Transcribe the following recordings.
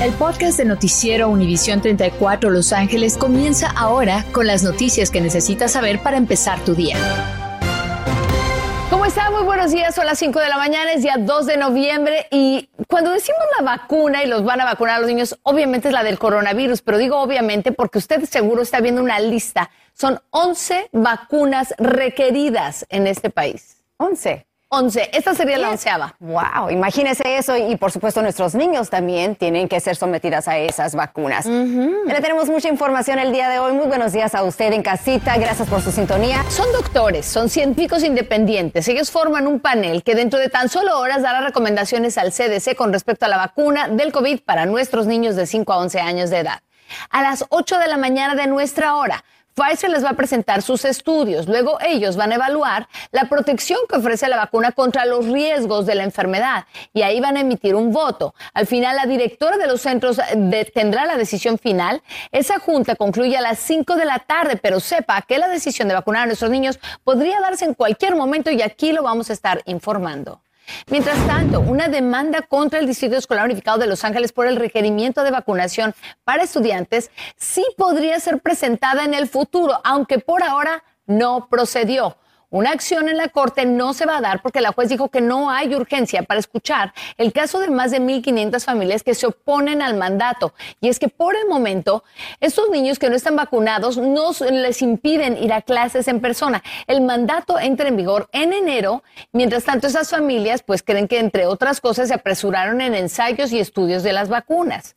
El podcast de Noticiero Univisión 34 Los Ángeles comienza ahora con las noticias que necesitas saber para empezar tu día. ¿Cómo está? Muy buenos días, son las 5 de la mañana, es día 2 de noviembre y cuando decimos la vacuna y los van a vacunar a los niños, obviamente es la del coronavirus, pero digo obviamente porque usted seguro está viendo una lista. Son 11 vacunas requeridas en este país. 11. 11. Esta sería la onceava. Wow, imagínese eso y por supuesto nuestros niños también tienen que ser sometidas a esas vacunas. Le tenemos mucha información el día de hoy. Muy buenos días a usted en casita. Gracias por su sintonía. Son doctores, son científicos independientes. Ellos forman un panel que dentro de tan solo horas dará recomendaciones al CDC con respecto a la vacuna del COVID para nuestros niños de 5 a 11 años de edad. A las 8 de la mañana de nuestra hora Pfizer les va a presentar sus estudios. Luego ellos van a evaluar la protección que ofrece la vacuna contra los riesgos de la enfermedad y ahí van a emitir un voto. Al final, la directora de los centros tendrá la decisión final. Esa junta concluye a las 5 de la tarde, pero sepa que la decisión de vacunar a nuestros niños podría darse en cualquier momento y aquí lo vamos a estar informando. Mientras tanto, una demanda contra el Distrito Escolar Unificado de Los Ángeles por el requerimiento de vacunación para estudiantes sí podría ser presentada en el futuro, aunque por ahora no procedió. Una acción en la Corte no se va a dar porque la juez dijo que no hay urgencia para escuchar el caso de más de 1.500 familias que se oponen al mandato. Y es que por el momento, estos niños que no están vacunados no les impiden ir a clases en persona. El mandato entra en vigor en enero. Mientras tanto, esas familias pues creen que entre otras cosas se apresuraron en ensayos y estudios de las vacunas.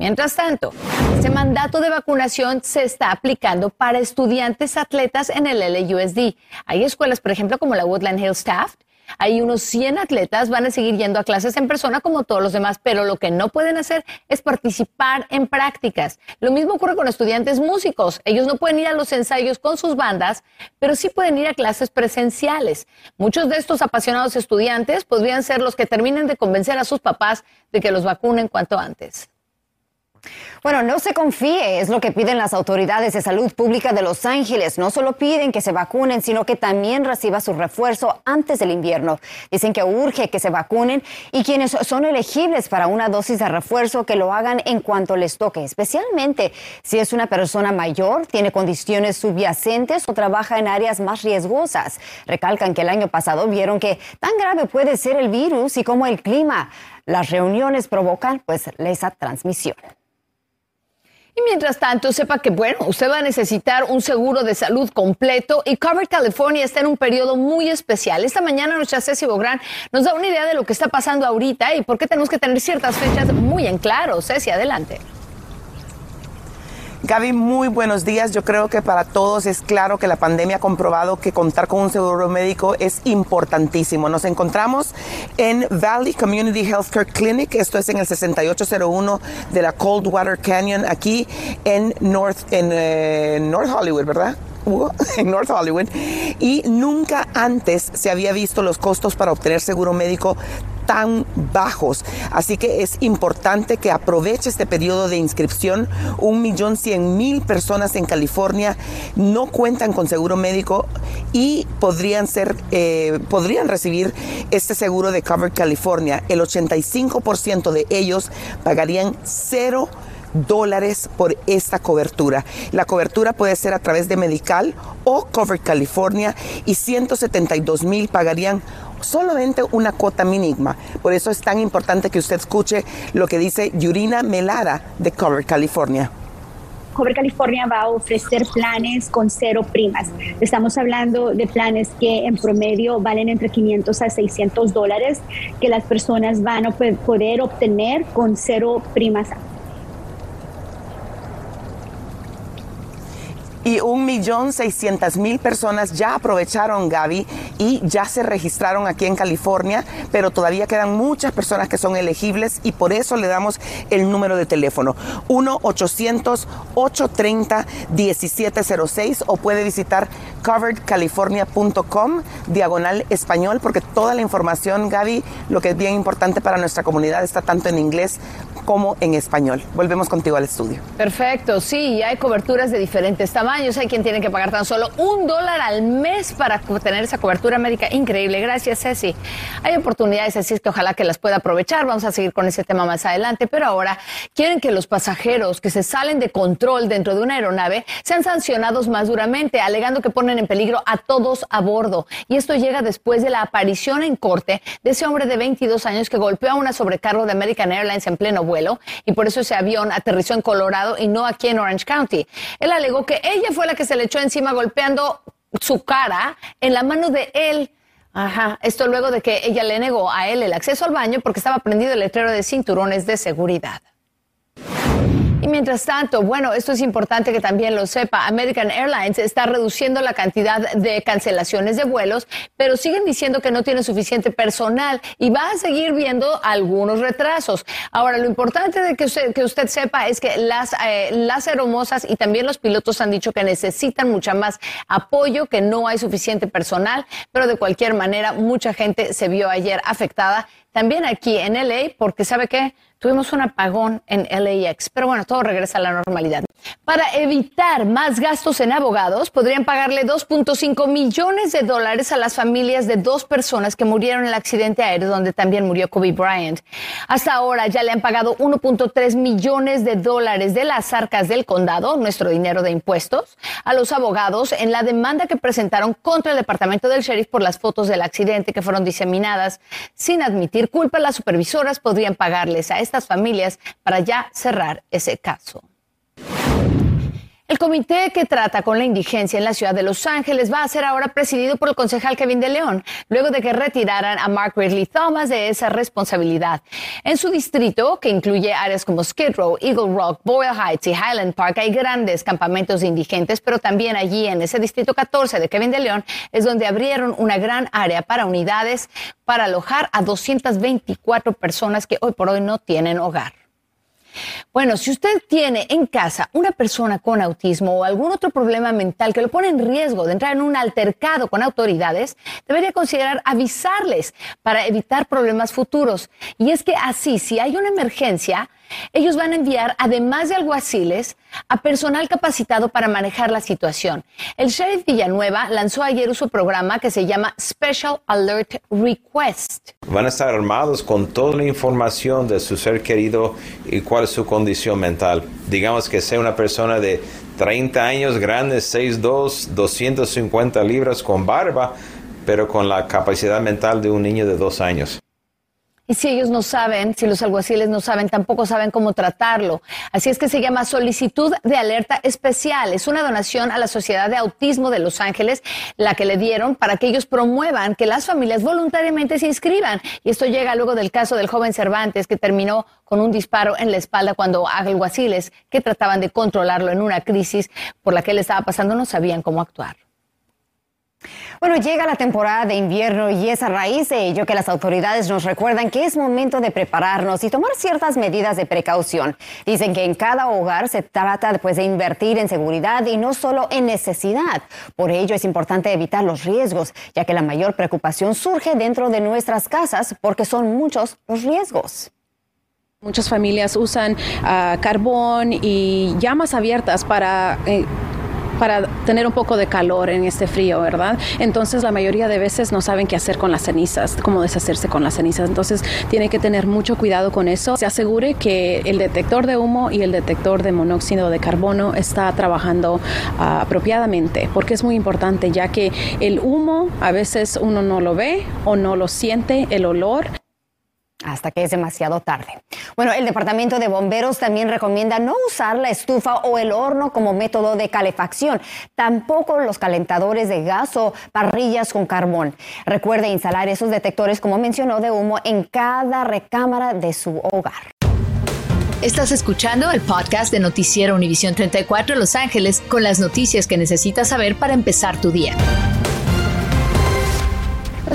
Mientras tanto, este mandato de vacunación se está aplicando para estudiantes atletas en el LUSD. Hay escuelas, por ejemplo, como la Woodland Hills Taft. Hay unos 100 atletas, van a seguir yendo a clases en persona como todos los demás, pero lo que no pueden hacer es participar en prácticas. Lo mismo ocurre con estudiantes músicos. Ellos no pueden ir a los ensayos con sus bandas, pero sí pueden ir a clases presenciales. Muchos de estos apasionados estudiantes podrían ser los que terminen de convencer a sus papás de que los vacunen cuanto antes. Bueno, no se confíe, es lo que piden las autoridades de salud pública de Los Ángeles. No solo piden que se vacunen, sino que también reciba su refuerzo antes del invierno. Dicen que urge que se vacunen y quienes son elegibles para una dosis de refuerzo que lo hagan en cuanto les toque, especialmente si es una persona mayor, tiene condiciones subyacentes o trabaja en áreas más riesgosas. Recalcan que el año pasado vieron que tan grave puede ser el virus y cómo el clima, las reuniones provocan pues esa transmisión. Y mientras tanto, sepa que, bueno, usted va a necesitar un seguro de salud completo y Cover California está en un periodo muy especial. Esta mañana nuestra Ceci Bográn nos da una idea de lo que está pasando ahorita y por qué tenemos que tener ciertas fechas muy en claro. Ceci, adelante. Gaby, muy buenos días. Yo creo que para todos es claro que la pandemia ha comprobado que contar con un seguro médico es importantísimo. Nos encontramos en Valley Community Healthcare Clinic. Esto es en el 6801 de la Coldwater Canyon, aquí en North, en, eh, North Hollywood, ¿verdad? en North Hollywood y nunca antes se había visto los costos para obtener seguro médico tan bajos. Así que es importante que aproveche este periodo de inscripción. Un millón cien mil personas en California no cuentan con seguro médico y podrían ser, eh, podrían recibir este seguro de Covered California. El 85% de ellos pagarían cero dólares por esta cobertura. La cobertura puede ser a través de Medical o Covered California y 172 mil pagarían solamente una cuota mínima. Por eso es tan importante que usted escuche lo que dice Yurina Melara de Cover California. Cover California va a ofrecer planes con cero primas. Estamos hablando de planes que en promedio valen entre 500 a 600 dólares que las personas van a poder obtener con cero primas y un millón seiscientas mil personas ya aprovecharon Gaby y ya se registraron aquí en California, pero todavía quedan muchas personas que son elegibles y por eso le damos el número de teléfono 1-800-830-1706 o puede visitar coveredcalifornia.com, diagonal español, porque toda la información, Gaby, lo que es bien importante para nuestra comunidad está tanto en inglés como en español. Volvemos contigo al estudio. Perfecto, sí, hay coberturas de diferentes tamaños. Hay quien tiene que pagar tan solo un dólar al mes para tener esa cobertura médica. Increíble, gracias Ceci. Hay oportunidades así es que ojalá que las pueda aprovechar. Vamos a seguir con ese tema más adelante, pero ahora quieren que los pasajeros que se salen de control dentro de una aeronave sean sancionados más duramente, alegando que ponen en peligro a todos a bordo. Y esto llega después de la aparición en corte de ese hombre de 22 años que golpeó a una sobrecargo de American Airlines en pleno vuelo y por eso ese avión aterrizó en Colorado y no aquí en Orange County. Él alegó que ella fue la que se le echó encima golpeando su cara en la mano de él. Ajá, esto luego de que ella le negó a él el acceso al baño porque estaba prendido el letrero de cinturones de seguridad. Y mientras tanto, bueno, esto es importante que también lo sepa, American Airlines está reduciendo la cantidad de cancelaciones de vuelos, pero siguen diciendo que no tiene suficiente personal y va a seguir viendo algunos retrasos. Ahora, lo importante de que usted, que usted sepa es que las, eh, las aeromosas y también los pilotos han dicho que necesitan mucha más apoyo, que no hay suficiente personal, pero de cualquier manera mucha gente se vio ayer afectada. También aquí en LA, porque sabe qué? Tuvimos un apagón en LAX, pero bueno, todo regresa a la normalidad. Para evitar más gastos en abogados, podrían pagarle 2.5 millones de dólares a las familias de dos personas que murieron en el accidente aéreo donde también murió Kobe Bryant. Hasta ahora ya le han pagado 1.3 millones de dólares de las arcas del condado, nuestro dinero de impuestos, a los abogados en la demanda que presentaron contra el departamento del sheriff por las fotos del accidente que fueron diseminadas. Sin admitir culpa, las supervisoras podrían pagarles a estas familias para ya cerrar ese caso. El comité que trata con la indigencia en la ciudad de Los Ángeles va a ser ahora presidido por el concejal Kevin de León, luego de que retiraran a Mark Ridley Thomas de esa responsabilidad. En su distrito, que incluye áreas como Skid Row, Eagle Rock, Boyle Heights y Highland Park, hay grandes campamentos de indigentes, pero también allí en ese distrito 14 de Kevin de León es donde abrieron una gran área para unidades para alojar a 224 personas que hoy por hoy no tienen hogar. Bueno, si usted tiene en casa una persona con autismo o algún otro problema mental que lo pone en riesgo de entrar en un altercado con autoridades, debería considerar avisarles para evitar problemas futuros. Y es que así, si hay una emergencia, ellos van a enviar, además de alguaciles, a personal capacitado para manejar la situación. El sheriff Villanueva lanzó ayer su programa que se llama Special Alert Request. Van a estar armados con toda la información de su ser querido y cuál es su condición mental. Digamos que sea una persona de 30 años grande, 6'2, 250 libras con barba, pero con la capacidad mental de un niño de dos años. Y si ellos no saben, si los alguaciles no saben, tampoco saben cómo tratarlo. Así es que se llama solicitud de alerta especial. Es una donación a la Sociedad de Autismo de Los Ángeles, la que le dieron para que ellos promuevan que las familias voluntariamente se inscriban. Y esto llega luego del caso del joven Cervantes que terminó con un disparo en la espalda cuando alguaciles que trataban de controlarlo en una crisis por la que él estaba pasando no sabían cómo actuar. Bueno, llega la temporada de invierno y es a raíz de ello que las autoridades nos recuerdan que es momento de prepararnos y tomar ciertas medidas de precaución. Dicen que en cada hogar se trata pues, de invertir en seguridad y no solo en necesidad. Por ello es importante evitar los riesgos, ya que la mayor preocupación surge dentro de nuestras casas porque son muchos los riesgos. Muchas familias usan ah, carbón y llamas abiertas para eh, para tener un poco de calor en este frío, ¿verdad? Entonces la mayoría de veces no saben qué hacer con las cenizas, cómo deshacerse con las cenizas. Entonces tiene que tener mucho cuidado con eso. Se asegure que el detector de humo y el detector de monóxido de carbono está trabajando ah, apropiadamente, porque es muy importante, ya que el humo a veces uno no lo ve o no lo siente, el olor hasta que es demasiado tarde. Bueno, el Departamento de Bomberos también recomienda no usar la estufa o el horno como método de calefacción, tampoco los calentadores de gas o parrillas con carbón. Recuerde instalar esos detectores, como mencionó, de humo en cada recámara de su hogar. Estás escuchando el podcast de Noticiero Univisión 34 Los Ángeles con las noticias que necesitas saber para empezar tu día.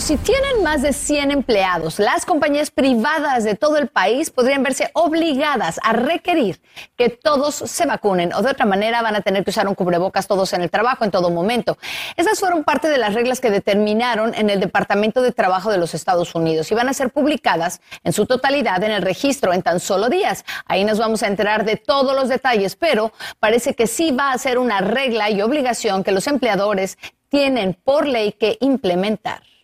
Si tienen más de 100 empleados, las compañías privadas de todo el país podrían verse obligadas a requerir que todos se vacunen o de otra manera van a tener que usar un cubrebocas todos en el trabajo en todo momento. Esas fueron parte de las reglas que determinaron en el Departamento de Trabajo de los Estados Unidos y van a ser publicadas en su totalidad en el registro en tan solo días. Ahí nos vamos a enterar de todos los detalles, pero parece que sí va a ser una regla y obligación que los empleadores tienen por ley que implementar.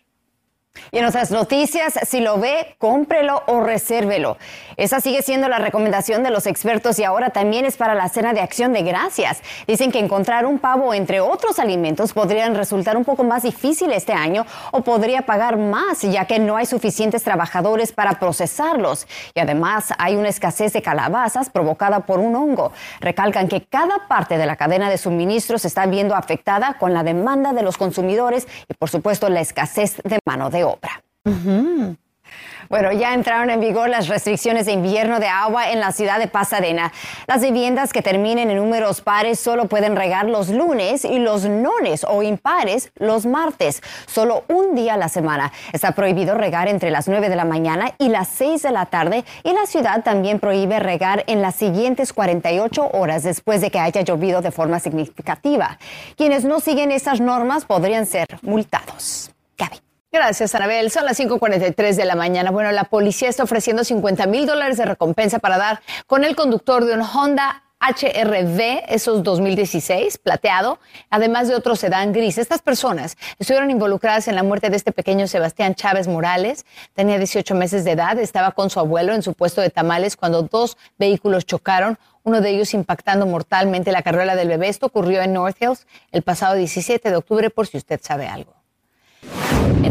Y en otras noticias, si lo ve, cómprelo o resérvelo. Esa sigue siendo la recomendación de los expertos y ahora también es para la cena de acción de gracias. Dicen que encontrar un pavo entre otros alimentos podrían resultar un poco más difícil este año o podría pagar más ya que no hay suficientes trabajadores para procesarlos. Y además hay una escasez de calabazas provocada por un hongo. Recalcan que cada parte de la cadena de suministros está viendo afectada con la demanda de los consumidores y por supuesto la escasez de mano de obra. Bueno, ya entraron en vigor las restricciones de invierno de agua en la ciudad de Pasadena. Las viviendas que terminen en números pares solo pueden regar los lunes y los nones o impares los martes, solo un día a la semana. Está prohibido regar entre las 9 de la mañana y las 6 de la tarde y la ciudad también prohíbe regar en las siguientes 48 horas después de que haya llovido de forma significativa. Quienes no siguen estas normas podrían ser multados. Gaby. Gracias, Anabel. Son las 5:43 de la mañana. Bueno, la policía está ofreciendo 50 mil dólares de recompensa para dar con el conductor de un Honda HRV, esos 2016, plateado, además de otro sedán gris. Estas personas estuvieron involucradas en la muerte de este pequeño Sebastián Chávez Morales. Tenía 18 meses de edad, estaba con su abuelo en su puesto de tamales cuando dos vehículos chocaron, uno de ellos impactando mortalmente la carrera del bebé. Esto ocurrió en North Hills el pasado 17 de octubre, por si usted sabe algo.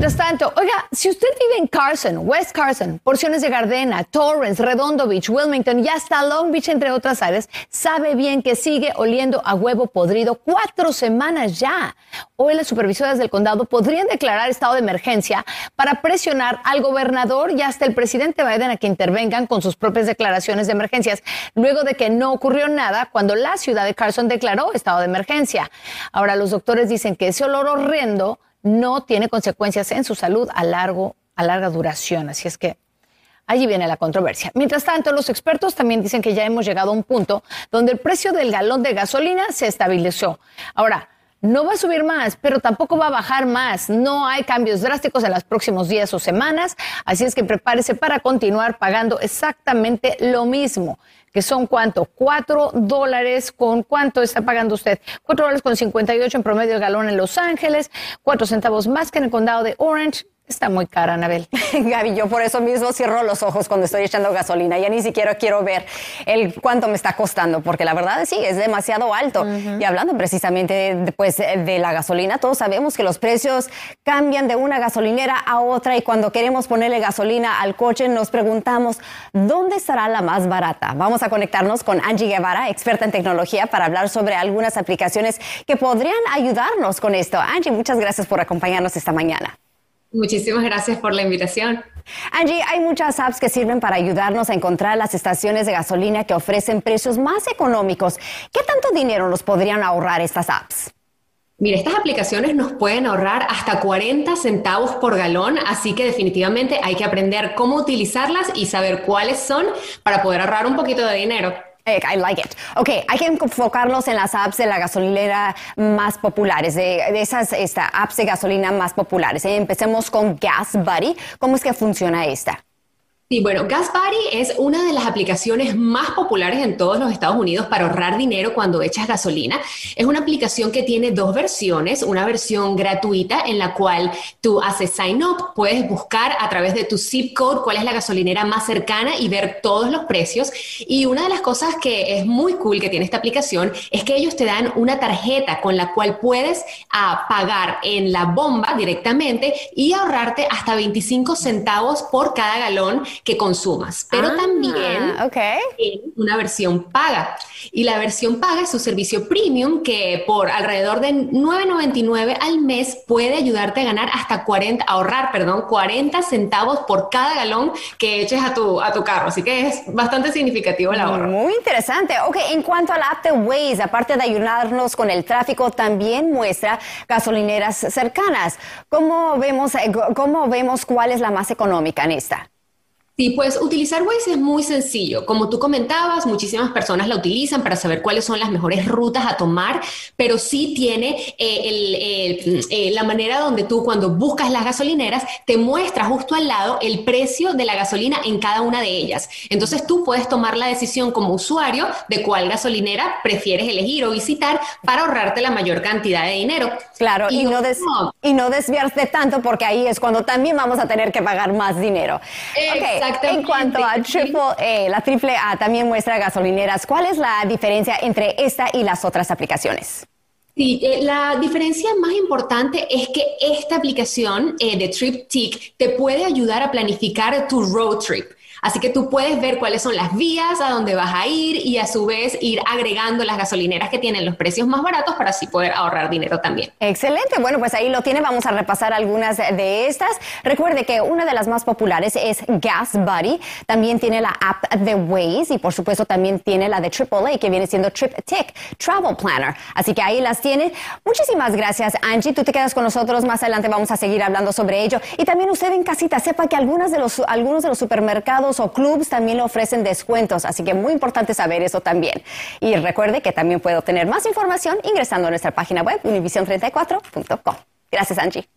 Mientras tanto, oiga, si usted vive en Carson, West Carson, porciones de Gardena, Torrance, Redondo Beach, Wilmington y hasta Long Beach, entre otras áreas, sabe bien que sigue oliendo a huevo podrido cuatro semanas ya. Hoy las supervisoras del condado podrían declarar estado de emergencia para presionar al gobernador y hasta el presidente Biden a que intervengan con sus propias declaraciones de emergencias, luego de que no ocurrió nada cuando la ciudad de Carson declaró estado de emergencia. Ahora los doctores dicen que ese olor horrendo no tiene consecuencias en su salud a, largo, a larga duración. Así es que allí viene la controversia. Mientras tanto, los expertos también dicen que ya hemos llegado a un punto donde el precio del galón de gasolina se estabilizó. Ahora, no va a subir más, pero tampoco va a bajar más. No hay cambios drásticos en los próximos días o semanas, así es que prepárese para continuar pagando exactamente lo mismo que son cuánto? Cuatro dólares con cuánto está pagando usted? Cuatro dólares con 58 en promedio el galón en Los Ángeles, cuatro centavos más que en el condado de Orange, Está muy cara, Anabel. Gaby, yo por eso mismo cierro los ojos cuando estoy echando gasolina. Ya ni siquiera quiero ver el cuánto me está costando, porque la verdad sí, es demasiado alto. Y hablando precisamente de, pues, de la gasolina, todos sabemos que los precios cambian de una gasolinera a otra y cuando queremos ponerle gasolina al coche nos preguntamos, ¿dónde estará la más barata? Vamos a conectarnos con Angie Guevara, experta en tecnología, para hablar sobre algunas aplicaciones que podrían ayudarnos con esto. Angie, muchas gracias por acompañarnos esta mañana. Muchísimas gracias por la invitación. Angie, hay muchas apps que sirven para ayudarnos a encontrar las estaciones de gasolina que ofrecen precios más económicos. ¿Qué tanto dinero nos podrían ahorrar estas apps? Mira, estas aplicaciones nos pueden ahorrar hasta 40 centavos por galón, así que definitivamente hay que aprender cómo utilizarlas y saber cuáles son para poder ahorrar un poquito de dinero. I like it. Ok, hay que enfocarnos en las apps de la gasolinera más populares, de, esas esta, apps de gasolina más populares. Empecemos con Gas Buddy. ¿Cómo es que funciona esta? Sí, bueno, Gas Buddy es una de las aplicaciones más populares en todos los Estados Unidos para ahorrar dinero cuando echas gasolina. Es una aplicación que tiene dos versiones, una versión gratuita en la cual tú haces sign up, puedes buscar a través de tu zip code cuál es la gasolinera más cercana y ver todos los precios. Y una de las cosas que es muy cool que tiene esta aplicación es que ellos te dan una tarjeta con la cual puedes ah, pagar en la bomba directamente y ahorrarte hasta 25 centavos por cada galón que consumas, pero Ah, también ok. en una versión paga. Y la versión paga es su servicio premium que por alrededor de 9.99 al mes puede ayudarte a ganar hasta 40, ahorrar, perdón, 40 centavos por cada galón que eches a tu, a tu carro. Así que es bastante significativo el ahorro. Muy interesante. Ok, en cuanto al app de Waze, aparte de ayudarnos con el tráfico, también muestra gasolineras cercanas. ¿Cómo vemos, eh, cómo vemos cuál es la más económica en esta? Sí, pues utilizar Waze es muy sencillo. Como tú comentabas, muchísimas personas la utilizan para saber cuáles son las mejores rutas a tomar, pero sí tiene eh, el- el- eh, la manera donde tú cuando buscas las gasolineras te muestra justo al lado el precio de la gasolina en cada una de ellas. Entonces tú puedes tomar la decisión como usuario de cuál gasolinera prefieres elegir o visitar para ahorrarte la mayor cantidad de dinero. Claro, y, no, des- no, y no desviarte tanto porque ahí es cuando también vamos a tener que pagar más dinero. En Exactamente. cuanto a Triple A, la Triple A también muestra gasolineras. ¿Cuál es la diferencia entre esta y las otras aplicaciones? Sí, eh, la diferencia más importante es que esta aplicación eh, de TripTik te puede ayudar a planificar tu road trip. Así que tú puedes ver cuáles son las vías a donde vas a ir y a su vez ir agregando las gasolineras que tienen los precios más baratos para así poder ahorrar dinero también. Excelente, bueno, pues ahí lo tiene. Vamos a repasar algunas de estas. Recuerde que una de las más populares es Gas Buddy. También tiene la app de Waze y por supuesto también tiene la de AAA que viene siendo TripTik Travel Planner. Así que ahí las tiene. Muchísimas gracias, Angie. Tú te quedas con nosotros. Más adelante vamos a seguir hablando sobre ello. Y también usted en casita sepa que algunas de los, algunos de los supermercados o clubs también le ofrecen descuentos. Así que muy importante saber eso también. Y recuerde que también puede obtener más información ingresando a nuestra página web univision34.com. Gracias, Angie.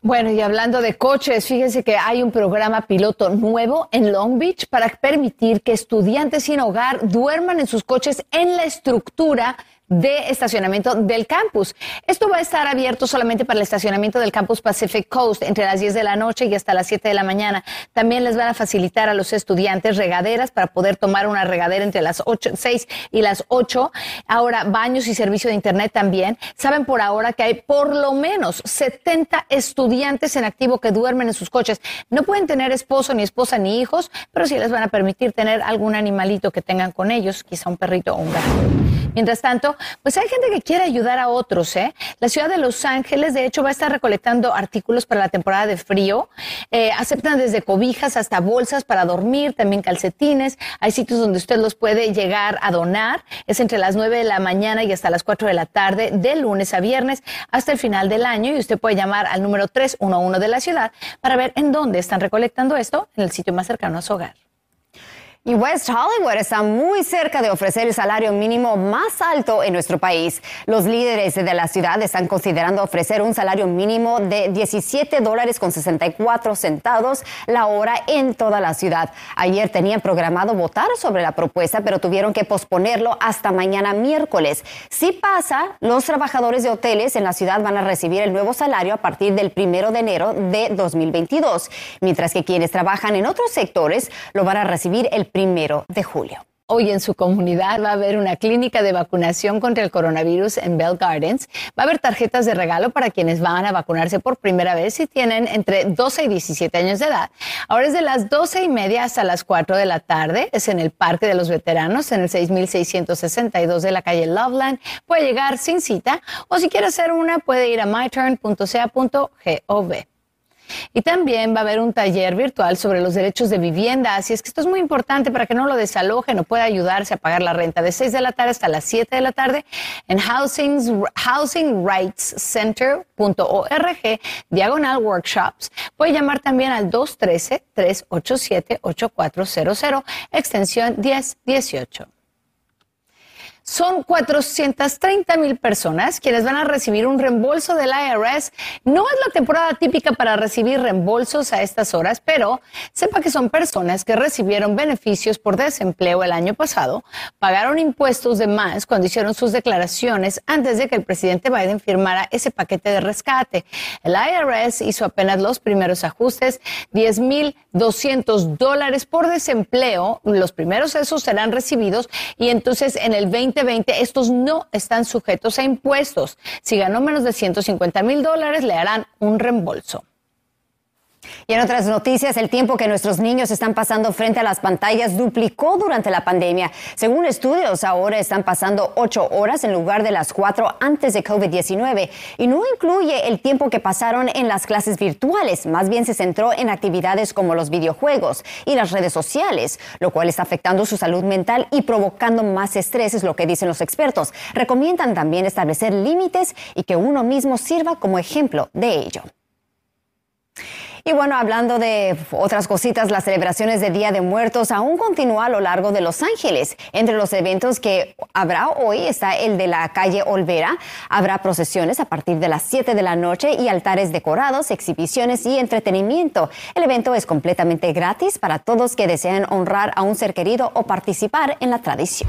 Bueno, y hablando de coches, fíjense que hay un programa piloto nuevo en Long Beach para permitir que estudiantes sin hogar duerman en sus coches en la estructura de estacionamiento del campus. Esto va a estar abierto solamente para el estacionamiento del campus Pacific Coast entre las 10 de la noche y hasta las 7 de la mañana. También les van a facilitar a los estudiantes regaderas para poder tomar una regadera entre las 8, 6 y las 8. Ahora, baños y servicio de internet también. Saben por ahora que hay por lo menos 70 estudiantes en activo que duermen en sus coches. No pueden tener esposo, ni esposa, ni hijos, pero sí les van a permitir tener algún animalito que tengan con ellos, quizá un perrito o un gato. Mientras tanto, pues hay gente que quiere ayudar a otros, ¿eh? La ciudad de Los Ángeles, de hecho, va a estar recolectando artículos para la temporada de frío. Eh, aceptan desde cobijas hasta bolsas para dormir, también calcetines. Hay sitios donde usted los puede llegar a donar. Es entre las 9 de la mañana y hasta las 4 de la tarde, de lunes a viernes, hasta el final del año. Y usted puede llamar al número 311 de la ciudad para ver en dónde están recolectando esto, en el sitio más cercano a su hogar. Y West Hollywood está muy cerca de ofrecer el salario mínimo más alto en nuestro país. Los líderes de la ciudad están considerando ofrecer un salario mínimo de 17 dólares con 64 centavos la hora en toda la ciudad. Ayer tenían programado votar sobre la propuesta, pero tuvieron que posponerlo hasta mañana miércoles. Si pasa, los trabajadores de hoteles en la ciudad van a recibir el nuevo salario a partir del primero de enero de 2022, mientras que quienes trabajan en otros sectores lo van a recibir el primero de julio. Hoy en su comunidad va a haber una clínica de vacunación contra el coronavirus en Bell Gardens. Va a haber tarjetas de regalo para quienes van a vacunarse por primera vez y tienen entre 12 y 17 años de edad. Ahora es de las 12 y media hasta las 4 de la tarde. Es en el Parque de los Veteranos, en el 6662 de la calle Loveland. Puede llegar sin cita o si quiere hacer una puede ir a myturn.ca.gov. Y también va a haber un taller virtual sobre los derechos de vivienda. Así es que esto es muy importante para que no lo desalojen o pueda ayudarse a pagar la renta de 6 de la tarde hasta las 7 de la tarde en housing, housingrightscenter.org, diagonal workshops. Puede llamar también al 213-387-8400, extensión 1018. Son 430 mil personas quienes van a recibir un reembolso del IRS. No es la temporada típica para recibir reembolsos a estas horas, pero sepa que son personas que recibieron beneficios por desempleo el año pasado, pagaron impuestos de más cuando hicieron sus declaraciones antes de que el presidente Biden firmara ese paquete de rescate. El IRS hizo apenas los primeros ajustes, 10 mil 200 dólares por desempleo. Los primeros esos serán recibidos y entonces en el 20 2020 estos no están sujetos a impuestos. Si ganó menos de 150 mil dólares, le harán un reembolso. Y en otras noticias, el tiempo que nuestros niños están pasando frente a las pantallas duplicó durante la pandemia. Según estudios, ahora están pasando ocho horas en lugar de las cuatro antes de COVID-19. Y no incluye el tiempo que pasaron en las clases virtuales, más bien se centró en actividades como los videojuegos y las redes sociales, lo cual está afectando su salud mental y provocando más estrés, es lo que dicen los expertos. Recomiendan también establecer límites y que uno mismo sirva como ejemplo de ello. Y bueno, hablando de otras cositas, las celebraciones de Día de Muertos aún continúan a lo largo de Los Ángeles. Entre los eventos que habrá hoy está el de la calle Olvera. Habrá procesiones a partir de las 7 de la noche y altares decorados, exhibiciones y entretenimiento. El evento es completamente gratis para todos que desean honrar a un ser querido o participar en la tradición.